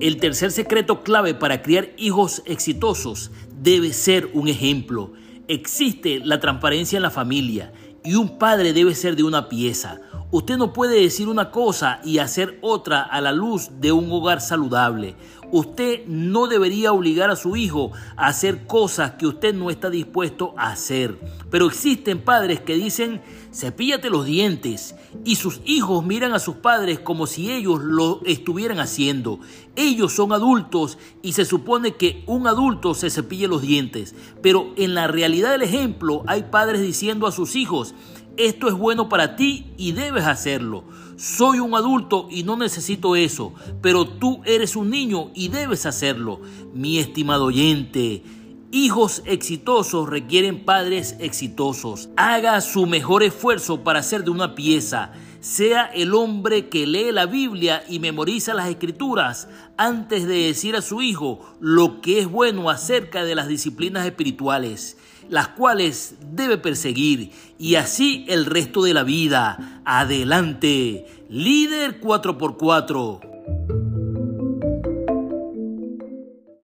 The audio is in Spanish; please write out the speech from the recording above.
El tercer secreto clave para criar hijos exitosos debe ser un ejemplo. Existe la transparencia en la familia y un padre debe ser de una pieza. Usted no puede decir una cosa y hacer otra a la luz de un hogar saludable. Usted no debería obligar a su hijo a hacer cosas que usted no está dispuesto a hacer. Pero existen padres que dicen, cepíllate los dientes. Y sus hijos miran a sus padres como si ellos lo estuvieran haciendo. Ellos son adultos y se supone que un adulto se cepille los dientes. Pero en la realidad del ejemplo hay padres diciendo a sus hijos, esto es bueno para ti y debes hacerlo. Soy un adulto y no necesito eso, pero tú eres un niño y debes hacerlo. Mi estimado oyente, hijos exitosos requieren padres exitosos. Haga su mejor esfuerzo para ser de una pieza. Sea el hombre que lee la Biblia y memoriza las escrituras antes de decir a su hijo lo que es bueno acerca de las disciplinas espirituales las cuales debe perseguir y así el resto de la vida. Adelante, líder 4x4.